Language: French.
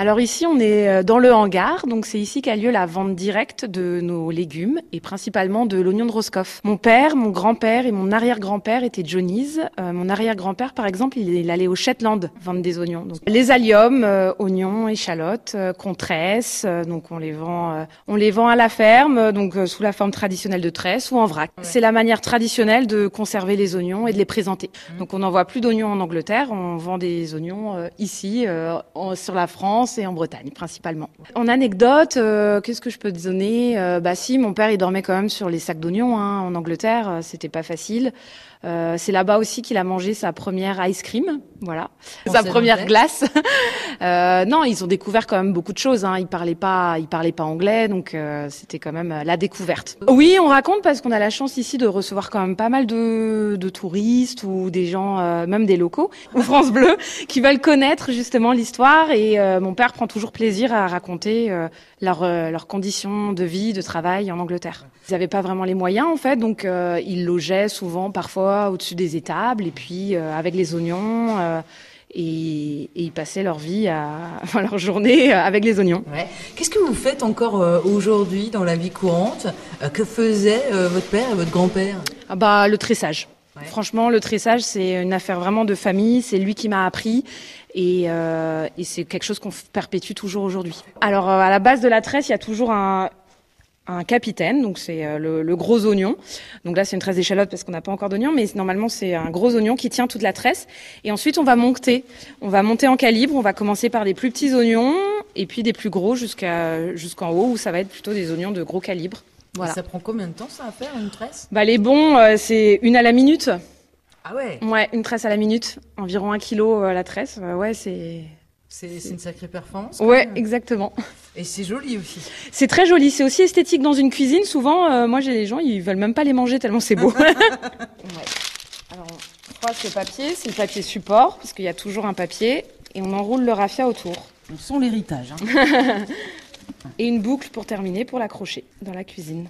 Alors ici, on est euh, dans le hangar, donc c'est ici qu'a lieu la vente directe de nos légumes et principalement de l'oignon de Roscoff. Mon père, mon grand-père et mon arrière-grand-père étaient Johnny's. Euh, mon arrière-grand-père, par exemple, il, il, allait au Shetland vendre des oignons. Donc, les alliums, euh, oignons, échalotes, euh, qu'on tresse, donc on les vend, on les vend à la ferme, donc sous la forme traditionnelle de tresse ou en vrac. Ouais. C'est la manière traditionnelle de conserver les oignons et de les présenter. Mmh. Donc on n'envoie plus d'oignons en Angleterre, on vend des oignons ici, en, sur la France et en Bretagne principalement. En anecdote, euh, qu'est-ce que je peux te donner euh, Bah si, mon père il dormait quand même sur les sacs d'oignons hein, en Angleterre, euh, c'était pas facile. C'est là-bas aussi qu'il a mangé sa première ice cream, voilà, sa première glace. euh, non, ils ont découvert quand même beaucoup de choses. Hein. Ils parlaient pas, ils parlaient pas anglais, donc euh, c'était quand même la découverte. Oui, on raconte parce qu'on a la chance ici de recevoir quand même pas mal de, de touristes ou des gens, euh, même des locaux ou France Bleu, qui veulent connaître justement l'histoire. Et euh, mon père prend toujours plaisir à raconter leurs leurs conditions de vie, de travail en Angleterre. Ils n'avaient pas vraiment les moyens en fait, donc ils logeaient souvent, parfois au-dessus des étables et puis euh, avec les oignons. Euh, et, et, ils passaient leur vie, à, enfin leur journée avec les oignons. Ouais. Qu'est-ce que vous faites encore euh, aujourd'hui dans la vie courante? Que faisaient votre père et votre grand-père? Ah bah, Le tressage. Ouais. Franchement, le tressage, c'est une affaire vraiment de famille. C'est lui qui m'a appris. Et, euh, et c'est quelque chose qu'on perpétue toujours aujourd'hui. Alors, à la base de la tresse, il y a toujours un, un capitaine, donc c'est euh, le, le, gros oignon. Donc là, c'est une tresse d'échalote parce qu'on n'a pas encore d'oignon, mais normalement, c'est un gros oignon qui tient toute la tresse. Et ensuite, on va monter. On va monter en calibre. On va commencer par des plus petits oignons et puis des plus gros jusqu'à jusqu'en haut où ça va être plutôt des oignons de gros calibre. Voilà. Ça prend combien de temps ça à faire une tresse? Bah les bons, euh, c'est une à la minute. Ah ouais? Ouais, une tresse à la minute, environ un kilo euh, la tresse. ouais, c'est c'est une sacrée performance. Ouais, même. exactement. Et c'est joli aussi. C'est très joli. C'est aussi esthétique dans une cuisine. Souvent, euh, moi, j'ai les gens, ils veulent même pas les manger tellement c'est beau. ouais. Alors, on froisse le papier. C'est le papier support parce qu'il y a toujours un papier et on enroule le raffia autour. On sent l'héritage. Hein. et une boucle pour terminer pour l'accrocher dans la cuisine.